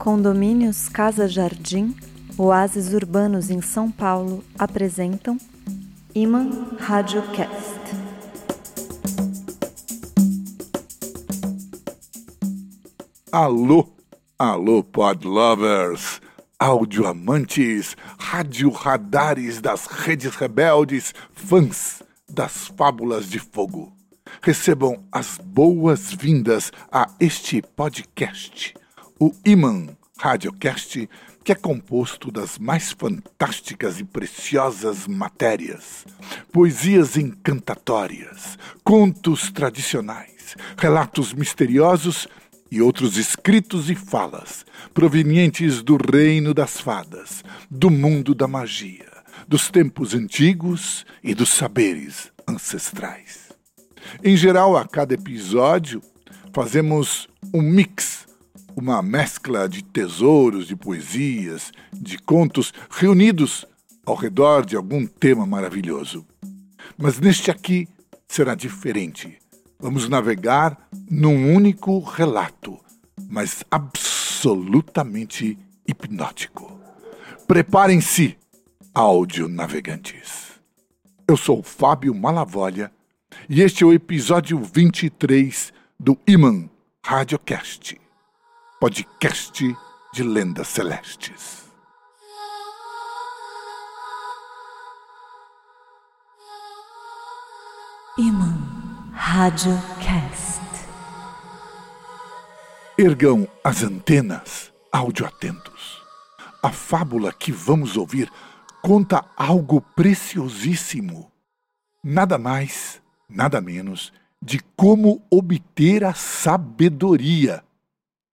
Condomínios Casa Jardim, Oásis Urbanos em São Paulo apresentam Iman Radiocast. Alô, alô, pod lovers, áudio amantes, rádio radares das redes rebeldes, fãs das fábulas de fogo. Recebam as boas-vindas a este podcast, o Iman Radiocast, que é composto das mais fantásticas e preciosas matérias, poesias encantatórias, contos tradicionais, relatos misteriosos e outros escritos e falas provenientes do reino das fadas, do mundo da magia, dos tempos antigos e dos saberes ancestrais. Em geral, a cada episódio, fazemos um mix, uma mescla de tesouros, de poesias, de contos reunidos ao redor de algum tema maravilhoso. Mas neste aqui será diferente Vamos navegar num único relato, mas absolutamente hipnótico. Preparem-se, áudio navegantes. Eu sou Fábio Malavolha e este é o episódio 23 do Iman Radiocast, podcast de lendas celestes. Iman Radiocast. Ergam as antenas, áudio atentos. A fábula que vamos ouvir conta algo preciosíssimo. Nada mais, nada menos de como obter a sabedoria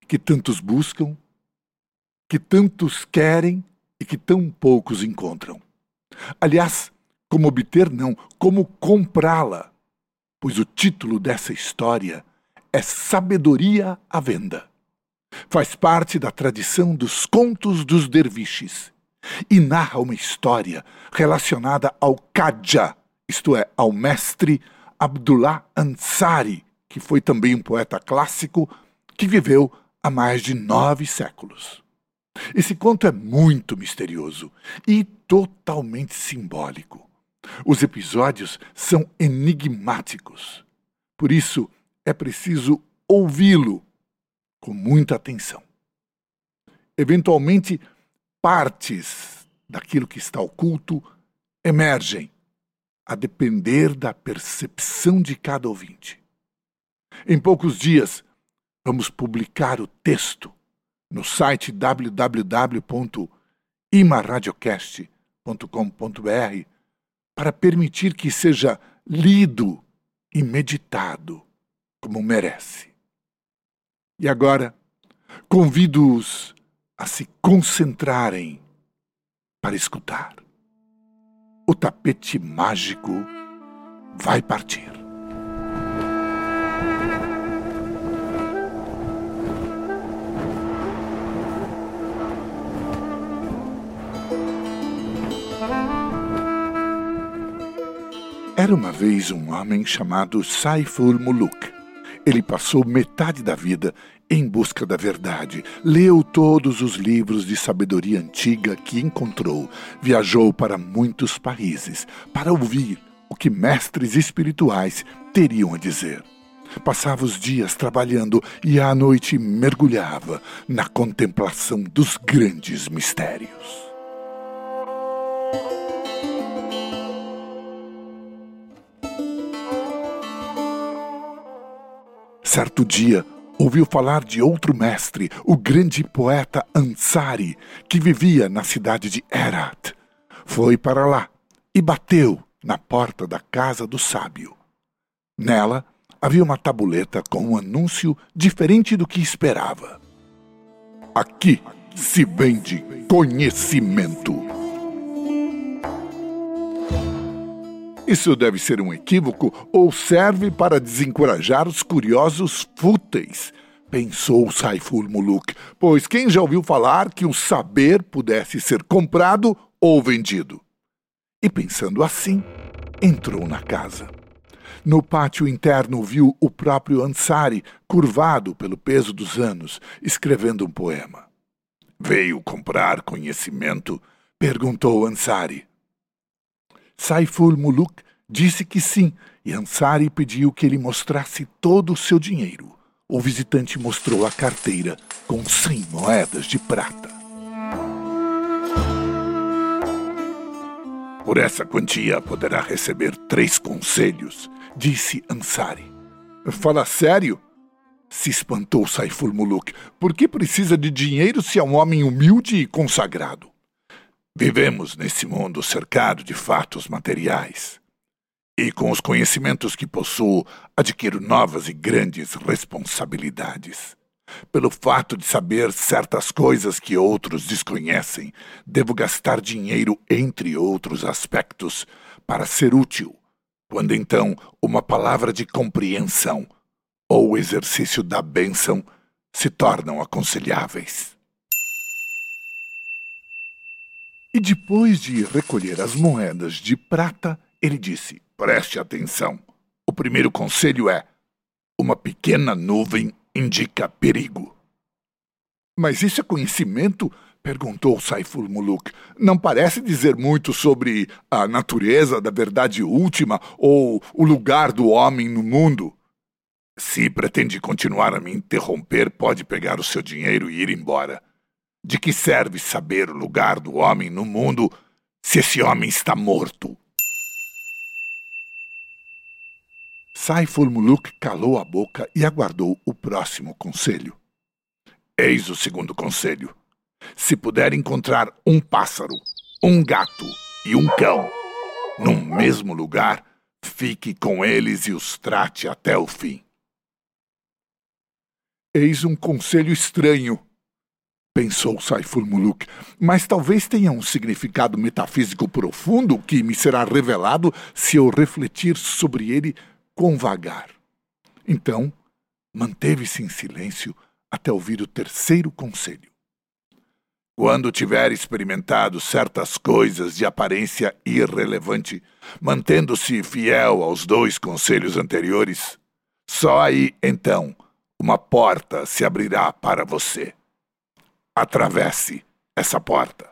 que tantos buscam, que tantos querem e que tão poucos encontram. Aliás, como obter não, como comprá-la pois o título dessa história é Sabedoria à Venda. Faz parte da tradição dos contos dos derviches e narra uma história relacionada ao Kadja, isto é, ao mestre Abdullah Ansari, que foi também um poeta clássico que viveu há mais de nove séculos. Esse conto é muito misterioso e totalmente simbólico. Os episódios são enigmáticos. Por isso, é preciso ouvi-lo com muita atenção. Eventualmente, partes daquilo que está oculto emergem, a depender da percepção de cada ouvinte. Em poucos dias, vamos publicar o texto no site www.imaradiocast.com.br para permitir que seja lido e meditado como merece. E agora, convido-os a se concentrarem para escutar. O tapete mágico vai partir. Era uma vez um homem chamado Saiful Muluk. Ele passou metade da vida em busca da verdade, leu todos os livros de sabedoria antiga que encontrou, viajou para muitos países para ouvir o que mestres espirituais teriam a dizer. Passava os dias trabalhando e à noite mergulhava na contemplação dos grandes mistérios. Certo dia, ouviu falar de outro mestre, o grande poeta Ansari, que vivia na cidade de Herat. Foi para lá e bateu na porta da casa do sábio. Nela havia uma tabuleta com um anúncio diferente do que esperava. Aqui se vende conhecimento. Isso deve ser um equívoco ou serve para desencorajar os curiosos fúteis, pensou Saiful Muluk, pois quem já ouviu falar que o saber pudesse ser comprado ou vendido? E pensando assim, entrou na casa. No pátio interno viu o próprio Ansari, curvado pelo peso dos anos, escrevendo um poema. Veio comprar conhecimento? perguntou Ansari. Saiful Muluk disse que sim, e Ansari pediu que ele mostrasse todo o seu dinheiro. O visitante mostrou a carteira com cem moedas de prata. Por essa quantia poderá receber três conselhos, disse Ansari. Fala sério? Se espantou Saiful Muluk. Por que precisa de dinheiro se é um homem humilde e consagrado? Vivemos nesse mundo cercado de fatos materiais. E com os conhecimentos que possuo, adquiro novas e grandes responsabilidades. Pelo fato de saber certas coisas que outros desconhecem, devo gastar dinheiro, entre outros aspectos, para ser útil, quando então uma palavra de compreensão ou o exercício da bênção se tornam aconselháveis. E depois de recolher as moedas de prata, ele disse: Preste atenção. O primeiro conselho é: uma pequena nuvem indica perigo. Mas isso é conhecimento? perguntou Saiful Muluk. Não parece dizer muito sobre a natureza da verdade última ou o lugar do homem no mundo. Se pretende continuar a me interromper, pode pegar o seu dinheiro e ir embora. De que serve saber o lugar do homem no mundo se esse homem está morto? Saiful Muluk calou a boca e aguardou o próximo conselho. Eis o segundo conselho. Se puder encontrar um pássaro, um gato e um cão num mesmo lugar, fique com eles e os trate até o fim. Eis um conselho estranho, pensou Saiful Muluk, mas talvez tenha um significado metafísico profundo que me será revelado se eu refletir sobre ele com vagar. Então, manteve-se em silêncio até ouvir o terceiro conselho. Quando tiver experimentado certas coisas de aparência irrelevante, mantendo-se fiel aos dois conselhos anteriores, só aí então uma porta se abrirá para você. Atravesse essa porta.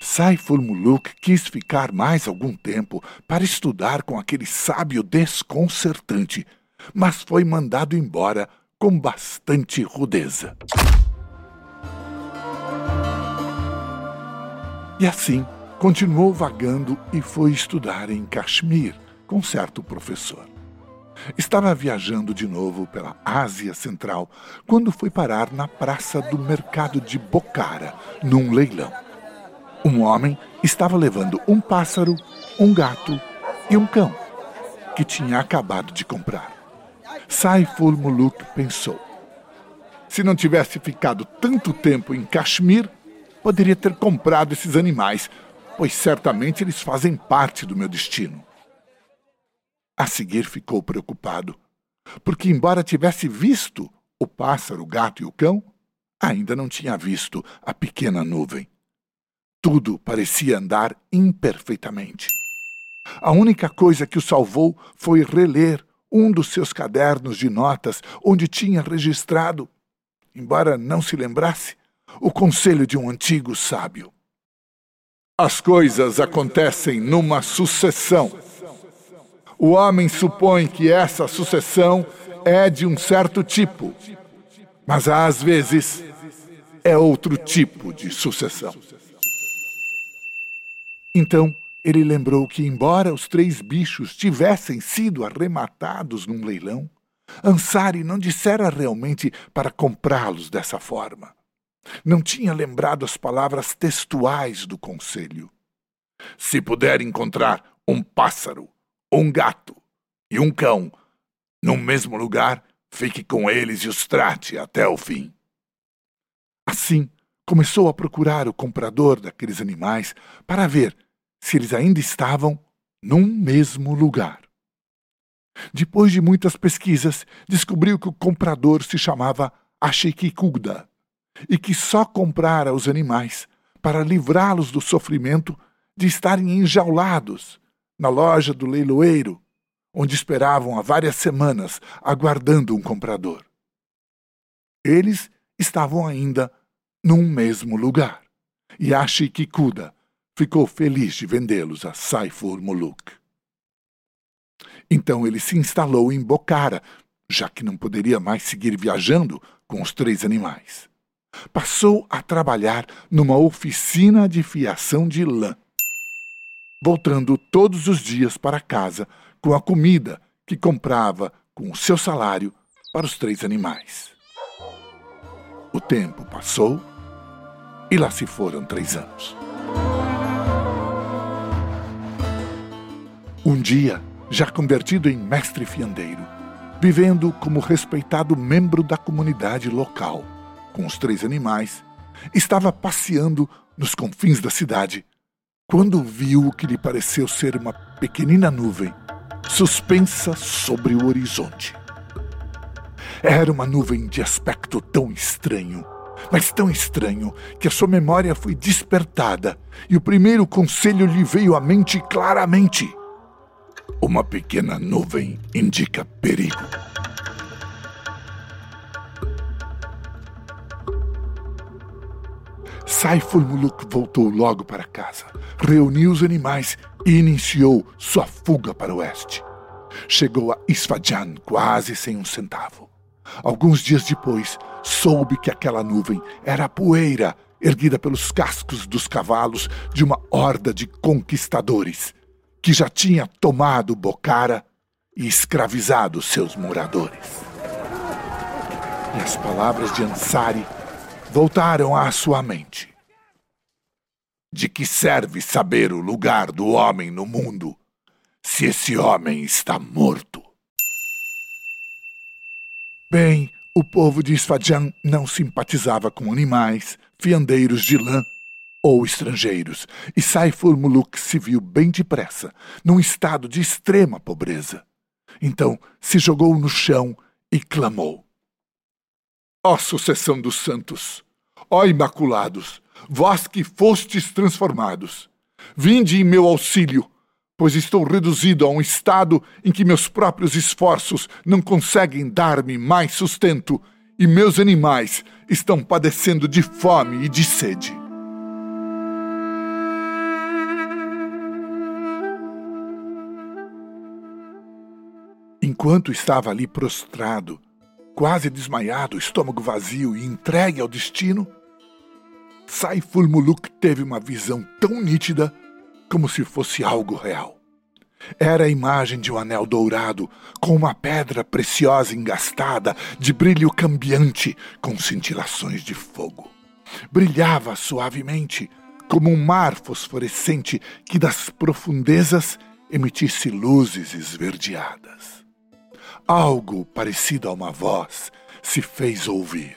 Saiful Muluk quis ficar mais algum tempo para estudar com aquele sábio desconcertante, mas foi mandado embora com bastante rudeza. E assim continuou vagando e foi estudar em Kashmir com certo professor. Estava viajando de novo pela Ásia Central quando foi parar na praça do mercado de Bocara, num leilão. Um homem estava levando um pássaro, um gato e um cão, que tinha acabado de comprar. Saiful Muluk pensou: se não tivesse ficado tanto tempo em Kashmir, poderia ter comprado esses animais, pois certamente eles fazem parte do meu destino. A seguir ficou preocupado, porque, embora tivesse visto o pássaro, o gato e o cão, ainda não tinha visto a pequena nuvem. Tudo parecia andar imperfeitamente. A única coisa que o salvou foi reler um dos seus cadernos de notas, onde tinha registrado, embora não se lembrasse, o conselho de um antigo sábio. As coisas acontecem numa sucessão o homem supõe que essa sucessão é de um certo tipo, mas às vezes é outro tipo de sucessão. Então ele lembrou que, embora os três bichos tivessem sido arrematados num leilão, Ansari não dissera realmente para comprá-los dessa forma. Não tinha lembrado as palavras textuais do conselho. Se puder encontrar um pássaro um gato e um cão no mesmo lugar, fique com eles e os trate até o fim. Assim, começou a procurar o comprador daqueles animais para ver se eles ainda estavam num mesmo lugar. Depois de muitas pesquisas, descobriu que o comprador se chamava Ashikikuda e que só comprara os animais para livrá-los do sofrimento de estarem enjaulados na loja do leiloeiro, onde esperavam há várias semanas, aguardando um comprador. Eles estavam ainda num mesmo lugar. E Ashikikuda ficou feliz de vendê-los a Saifur Muluk. Então ele se instalou em Bocara, já que não poderia mais seguir viajando com os três animais. Passou a trabalhar numa oficina de fiação de lã, voltando todos os dias para casa com a comida que comprava com o seu salário para os três animais. O tempo passou e lá se foram três anos. Um dia, já convertido em mestre fiandeiro, vivendo como respeitado membro da comunidade local, com os três animais, estava passeando nos confins da cidade quando viu o que lhe pareceu ser uma pequenina nuvem suspensa sobre o horizonte. Era uma nuvem de aspecto tão estranho, mas tão estranho, que a sua memória foi despertada e o primeiro conselho lhe veio à mente claramente. Uma pequena nuvem indica perigo. Saiful Muluk voltou logo para casa, reuniu os animais e iniciou sua fuga para o oeste. Chegou a Isfahan quase sem um centavo. Alguns dias depois, soube que aquela nuvem era a poeira erguida pelos cascos dos cavalos de uma horda de conquistadores que já tinha tomado Bocara e escravizado seus moradores. E as palavras de Ansari voltaram à sua mente. De que serve saber o lugar do homem no mundo se esse homem está morto? Bem, o povo de Isfahan não simpatizava com animais, fiandeiros de lã ou estrangeiros, e Saifur Muluk se viu bem depressa, num estado de extrema pobreza. Então se jogou no chão e clamou: Ó sucessão dos santos, ó imaculados, vós que fostes transformados, vinde em meu auxílio, pois estou reduzido a um estado em que meus próprios esforços não conseguem dar-me mais sustento e meus animais estão padecendo de fome e de sede. Enquanto estava ali prostrado, quase desmaiado, estômago vazio e entregue ao destino, Saiful Muluk teve uma visão tão nítida como se fosse algo real. Era a imagem de um anel dourado com uma pedra preciosa engastada, de brilho cambiante, com cintilações de fogo. Brilhava suavemente, como um mar fosforescente que das profundezas emitisse luzes esverdeadas algo parecido a uma voz se fez ouvir.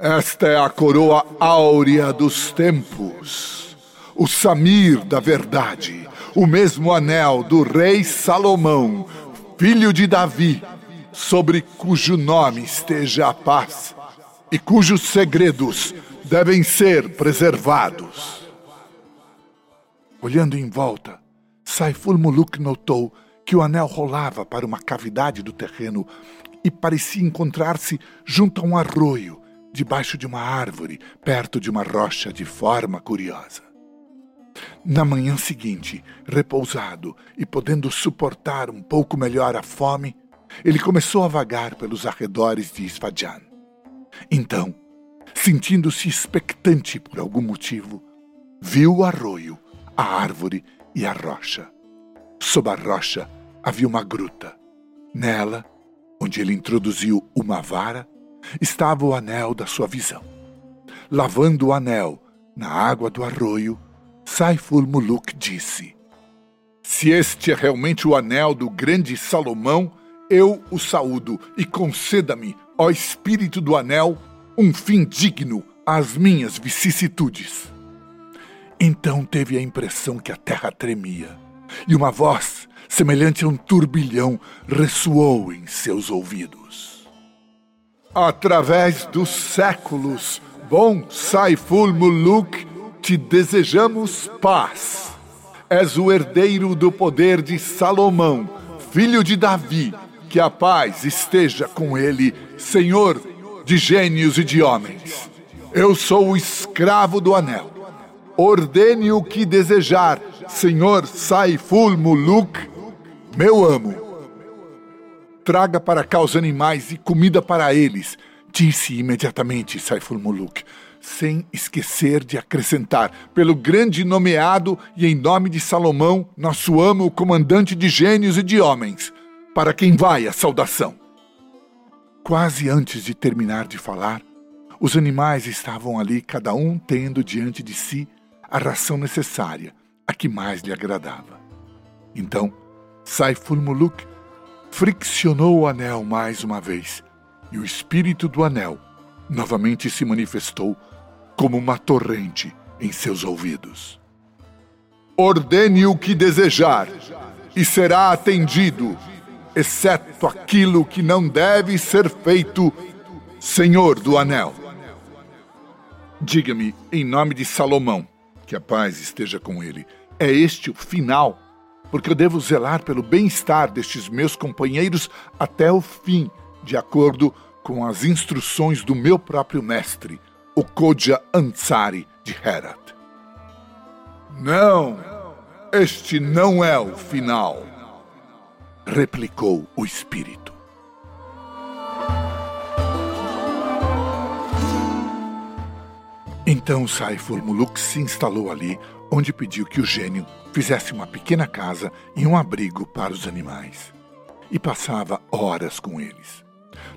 Esta é a coroa áurea dos tempos, o Samir da verdade, o mesmo anel do rei Salomão, filho de Davi, sobre cujo nome esteja a paz e cujos segredos devem ser preservados. Olhando em volta, Saiful Muluk notou que o anel rolava para uma cavidade do terreno e parecia encontrar-se junto a um arroio, debaixo de uma árvore, perto de uma rocha de forma curiosa. Na manhã seguinte, repousado e podendo suportar um pouco melhor a fome, ele começou a vagar pelos arredores de Isfahan. Então, sentindo-se expectante por algum motivo, viu o arroio, a árvore e a rocha. Sob a rocha havia uma gruta. Nela, onde ele introduziu uma vara, estava o anel da sua visão. Lavando o anel na água do arroio, Saiful Muluk disse: Se este é realmente o anel do grande Salomão, eu o saúdo e conceda-me, ó espírito do anel, um fim digno às minhas vicissitudes. Então teve a impressão que a terra tremia e uma voz semelhante a um turbilhão, ressoou em seus ouvidos. Através dos séculos, bom Saiful Muluk, te desejamos paz. És o herdeiro do poder de Salomão, filho de Davi. Que a paz esteja com ele, Senhor de gênios e de homens. Eu sou o escravo do anel. Ordene o que desejar, senhor Saiful Muluk, meu amo. Traga para cá os animais e comida para eles, disse imediatamente Saiful Muluk, sem esquecer de acrescentar, pelo grande nomeado e em nome de Salomão, nosso amo, comandante de gênios e de homens, para quem vai a saudação. Quase antes de terminar de falar, os animais estavam ali, cada um tendo diante de si a ração necessária, a que mais lhe agradava. Então, Saiful Muluk friccionou o anel mais uma vez, e o espírito do anel novamente se manifestou como uma torrente em seus ouvidos. Ordene o que desejar, e será atendido exceto aquilo que não deve ser feito, Senhor do Anel. Diga-me, em nome de Salomão, que a paz esteja com ele, é este o final? Porque eu devo zelar pelo bem-estar destes meus companheiros até o fim, de acordo com as instruções do meu próprio mestre, o Kodja Ansari de Herat. Não, este não é o final replicou o espírito. Então Saifur Muluk se instalou ali, onde pediu que o gênio fizesse uma pequena casa e um abrigo para os animais. E passava horas com eles.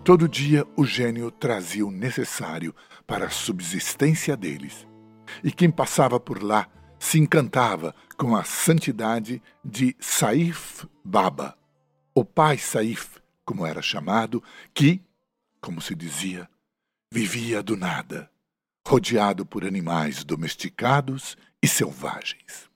Todo dia o gênio trazia o necessário para a subsistência deles. E quem passava por lá se encantava com a santidade de Saif Baba, o pai Saif, como era chamado, que, como se dizia, vivia do nada, rodeado por animais domesticados e selvagens.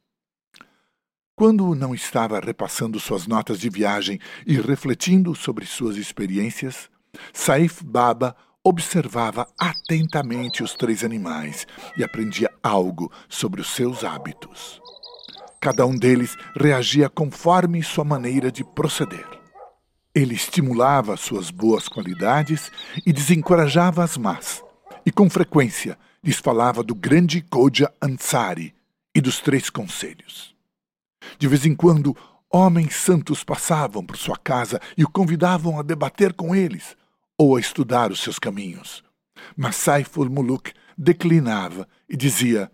Quando não estava repassando suas notas de viagem e refletindo sobre suas experiências, Saif Baba observava atentamente os três animais e aprendia algo sobre os seus hábitos. Cada um deles reagia conforme sua maneira de proceder. Ele estimulava suas boas qualidades e desencorajava as más, e com frequência lhes falava do grande Koja Ansari e dos três conselhos. De vez em quando, homens santos passavam por sua casa e o convidavam a debater com eles ou a estudar os seus caminhos. Mas Saiful Muluk declinava e dizia: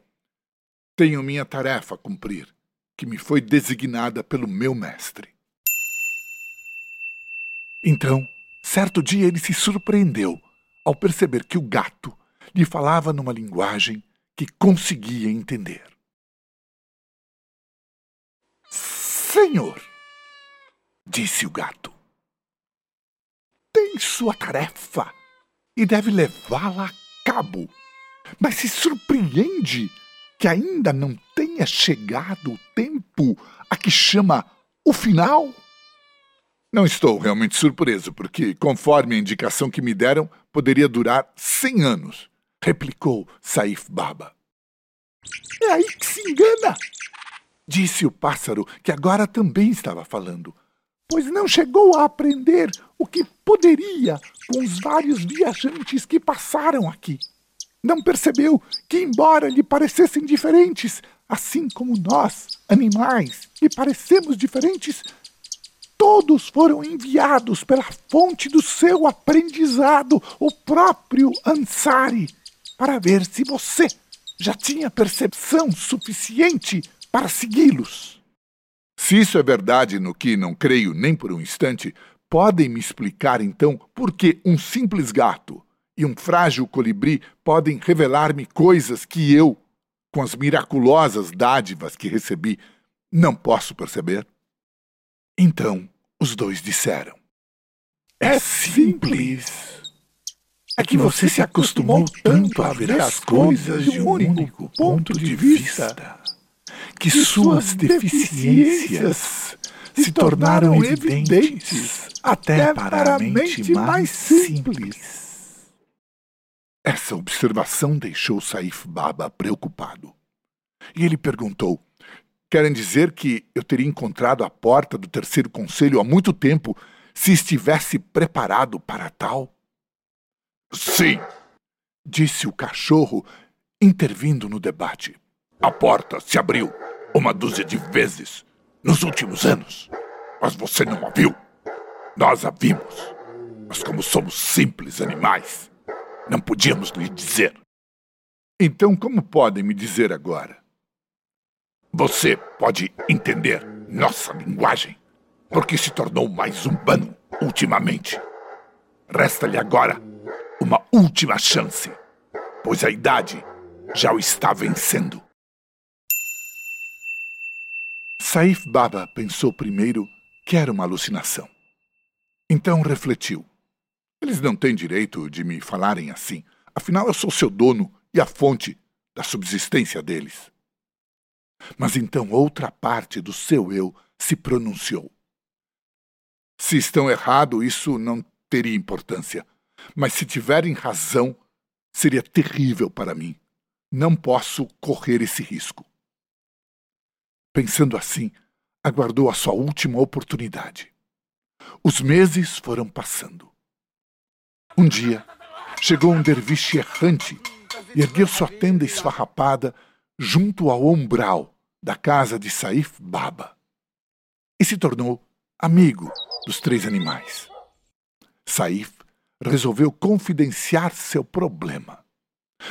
Tenho minha tarefa a cumprir que me foi designada pelo meu mestre. Então, certo dia ele se surpreendeu ao perceber que o gato lhe falava numa linguagem que conseguia entender. Senhor, disse o gato, tem sua tarefa e deve levá-la a cabo, mas se surpreende que ainda não tenha chegado o tempo a que chama o final? Não estou realmente surpreso, porque, conforme a indicação que me deram, poderia durar cem anos, replicou Saif Baba. É aí que se engana, disse o pássaro, que agora também estava falando, pois não chegou a aprender o que poderia com os vários viajantes que passaram aqui. Não percebeu que, embora lhe parecessem diferentes, assim como nós, animais, lhe parecemos diferentes, todos foram enviados pela fonte do seu aprendizado, o próprio Ansari, para ver se você já tinha percepção suficiente para segui-los. Se isso é verdade no que não creio nem por um instante, podem me explicar então por que um simples gato e um frágil colibri podem revelar-me coisas que eu, com as miraculosas dádivas que recebi, não posso perceber? Então os dois disseram: É simples. É que você se acostumou tanto a ver as coisas de um único ponto de vista que suas deficiências se tornaram evidentes até para a mente mais simples. Essa observação deixou Saif Baba preocupado. E ele perguntou: Querem dizer que eu teria encontrado a porta do terceiro conselho há muito tempo se estivesse preparado para tal? Sim, disse o cachorro, intervindo no debate. A porta se abriu uma dúzia de vezes nos últimos anos, mas você não a viu. Nós a vimos. Mas como somos simples animais, não podíamos lhe dizer. Então, como podem me dizer agora? Você pode entender nossa linguagem, porque se tornou mais humano ultimamente. Resta-lhe agora uma última chance, pois a idade já o está vencendo. Saif Baba pensou primeiro que era uma alucinação. Então refletiu. Eles não têm direito de me falarem assim. Afinal, eu sou seu dono e a fonte da subsistência deles. Mas então outra parte do seu eu se pronunciou. Se estão errado, isso não teria importância. Mas se tiverem razão, seria terrível para mim. Não posso correr esse risco. Pensando assim, aguardou a sua última oportunidade. Os meses foram passando. Um dia, chegou um derviche errante e ergueu sua tenda esfarrapada junto ao umbral da casa de Saif Baba e se tornou amigo dos três animais. Saif resolveu confidenciar seu problema,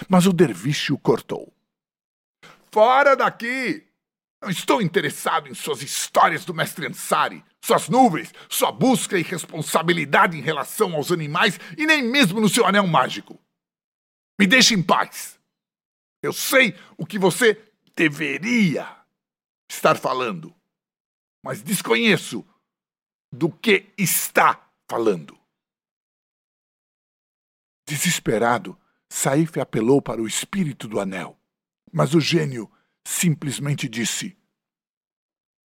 mas o derviche o cortou. Fora daqui! Não estou interessado em suas histórias do mestre Ansari, suas nuvens, sua busca e responsabilidade em relação aos animais e nem mesmo no seu anel mágico. Me deixe em paz. Eu sei o que você deveria estar falando, mas desconheço do que está falando. Desesperado, Saif apelou para o espírito do anel, mas o gênio simplesmente disse: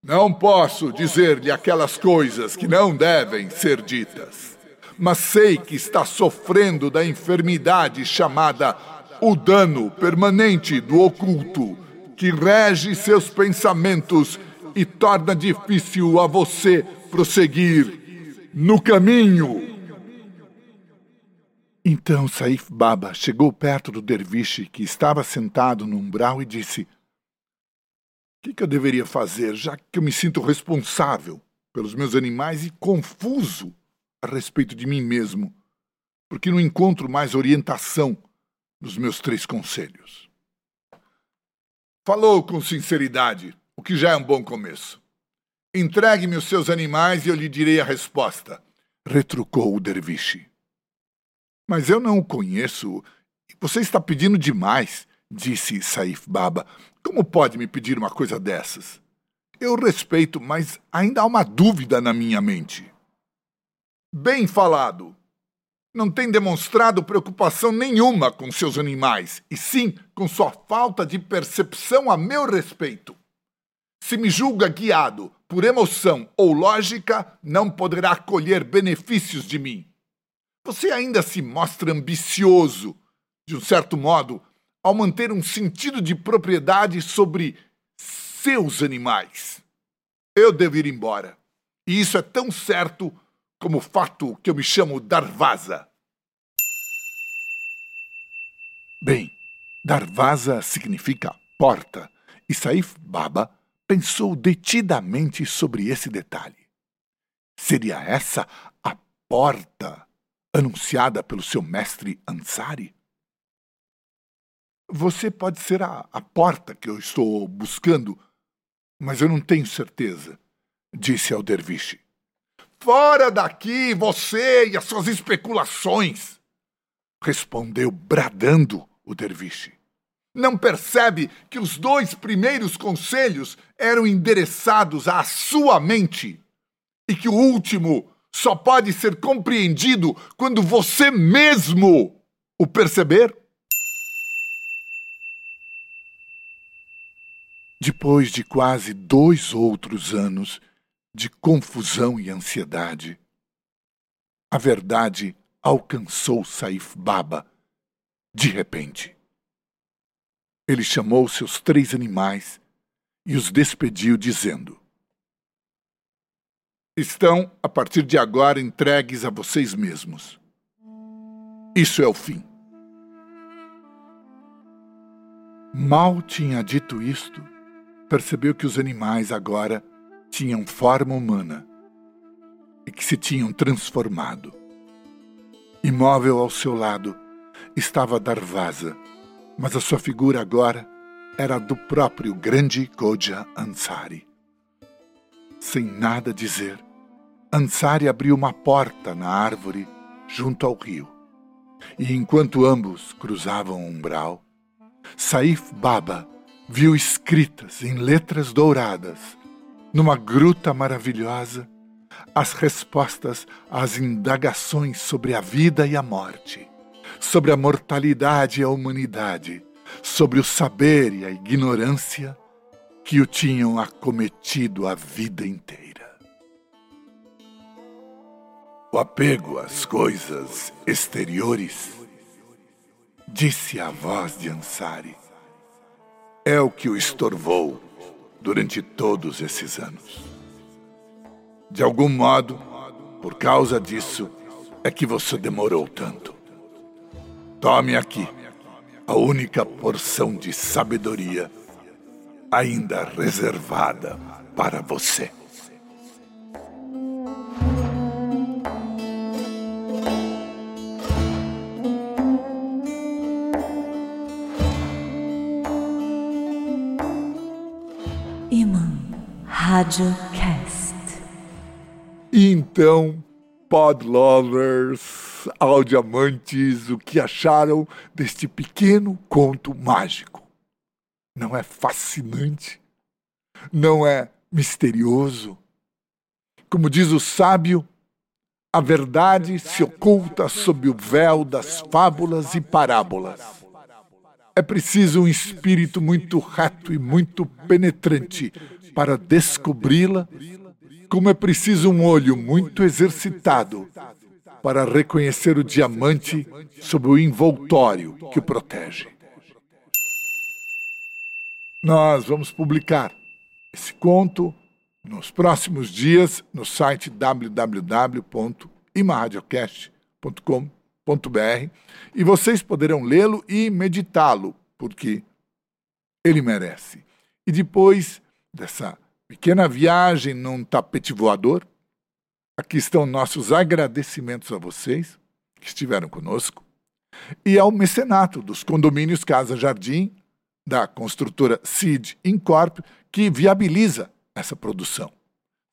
Não posso dizer-lhe aquelas coisas que não devem ser ditas, mas sei que está sofrendo da enfermidade chamada o dano permanente do oculto, que rege seus pensamentos e torna difícil a você prosseguir no caminho. Então Saif Baba chegou perto do derviche que estava sentado no umbral e disse: que, que eu deveria fazer, já que eu me sinto responsável pelos meus animais e confuso a respeito de mim mesmo, porque não encontro mais orientação nos meus três conselhos? Falou com sinceridade, o que já é um bom começo. Entregue-me os seus animais e eu lhe direi a resposta, retrucou o derviche. Mas eu não o conheço. Você está pedindo demais disse Saif Baba. Como pode me pedir uma coisa dessas? Eu respeito, mas ainda há uma dúvida na minha mente. Bem falado. Não tem demonstrado preocupação nenhuma com seus animais, e sim com sua falta de percepção a meu respeito. Se me julga guiado por emoção ou lógica, não poderá colher benefícios de mim. Você ainda se mostra ambicioso, de um certo modo, ao manter um sentido de propriedade sobre seus animais. Eu devo ir embora. E isso é tão certo como o fato que eu me chamo Darvaza. Bem, Darvaza significa porta, e Saif Baba pensou detidamente sobre esse detalhe. Seria essa a porta anunciada pelo seu mestre Ansari? Você pode ser a, a porta que eu estou buscando, mas eu não tenho certeza, disse ao derviche. Fora daqui, você e as suas especulações! Respondeu bradando o derviche. Não percebe que os dois primeiros conselhos eram endereçados à sua mente e que o último só pode ser compreendido quando você mesmo o perceber? Depois de quase dois outros anos de confusão e ansiedade, a verdade alcançou Saif Baba de repente. Ele chamou seus três animais e os despediu, dizendo: Estão, a partir de agora, entregues a vocês mesmos. Isso é o fim. Mal tinha dito isto, percebeu que os animais agora tinham forma humana e que se tinham transformado. Imóvel ao seu lado estava Darvaza, mas a sua figura agora era do próprio grande Koja Ansari. Sem nada dizer, Ansari abriu uma porta na árvore junto ao rio. E enquanto ambos cruzavam o umbral, Saif Baba viu escritas em letras douradas, numa gruta maravilhosa, as respostas às indagações sobre a vida e a morte, sobre a mortalidade e a humanidade, sobre o saber e a ignorância que o tinham acometido a vida inteira. O apego às coisas exteriores, disse a voz de Ansari, é o que o estorvou durante todos esses anos. De algum modo, por causa disso, é que você demorou tanto. Tome aqui a única porção de sabedoria ainda reservada para você. Rádio Cast. Então, podlovers, audioamantes, o que acharam deste pequeno conto mágico? Não é fascinante? Não é misterioso? Como diz o sábio, a verdade se oculta sob o véu das fábulas e parábolas. É preciso um espírito muito reto e muito penetrante para descobri-la, como é preciso um olho muito exercitado para reconhecer o diamante sob o envoltório que o protege. Nós vamos publicar esse conto nos próximos dias no site www.imaradiocast.com.br e vocês poderão lê-lo e meditá-lo, porque ele merece. E depois dessa pequena viagem num tapete voador, aqui estão nossos agradecimentos a vocês que estiveram conosco e ao mecenato dos condomínios Casa Jardim da construtora CID Incorp, que viabiliza essa produção.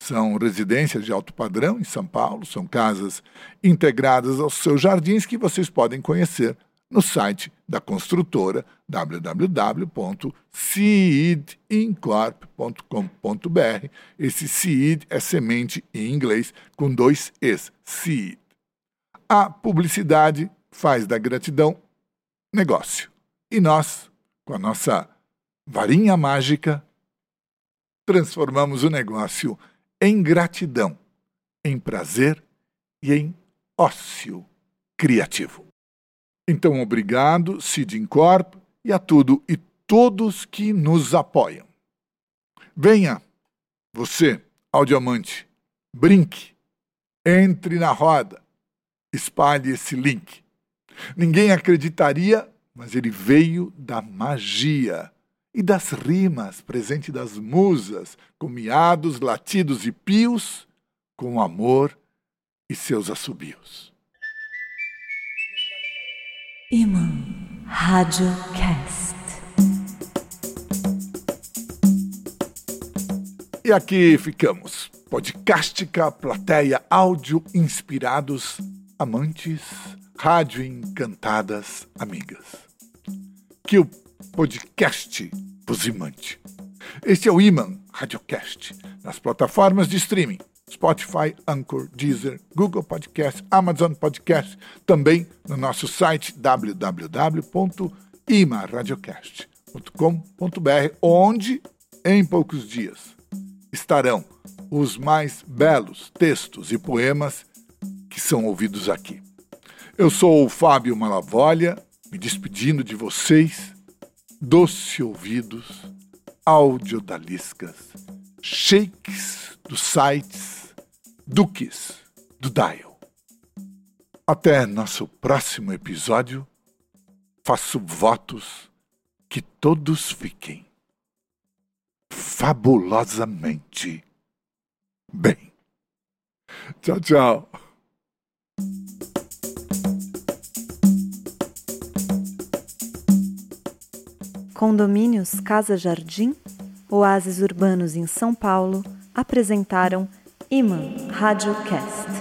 São residências de alto padrão em São Paulo, são casas integradas aos seus jardins que vocês podem conhecer no site da construtora www.seedincorp.com.br. Esse seed é semente em inglês com dois es, seed. A publicidade faz da gratidão negócio. E nós, com a nossa varinha mágica, transformamos o negócio em gratidão, em prazer e em ócio criativo. Então, obrigado, Cid Incorp, e a tudo e todos que nos apoiam. Venha, você, audioamante, brinque, entre na roda, espalhe esse link. Ninguém acreditaria, mas ele veio da magia e das rimas presente das musas, com miados, latidos e pios, com amor e seus assobios. Imã Rádio Cast. E aqui ficamos. Podcastica, plateia, áudio inspirados, amantes, rádio encantadas, amigas. Que o podcast vos imante. Este é o Iman Radiocast, nas plataformas de streaming Spotify, Anchor, Deezer, Google Podcast, Amazon Podcast, também no nosso site www.imaradiocast.com.br, onde, em poucos dias, estarão os mais belos textos e poemas que são ouvidos aqui. Eu sou o Fábio Malavolha, me despedindo de vocês, doce ouvidos, audiodaliscas, shakes dos sites Duques do Dial. Até nosso próximo episódio, faço votos que todos fiquem fabulosamente bem. Tchau, tchau. Condomínios Casa Jardim, oásis urbanos em São Paulo, apresentaram Iman Radiocast.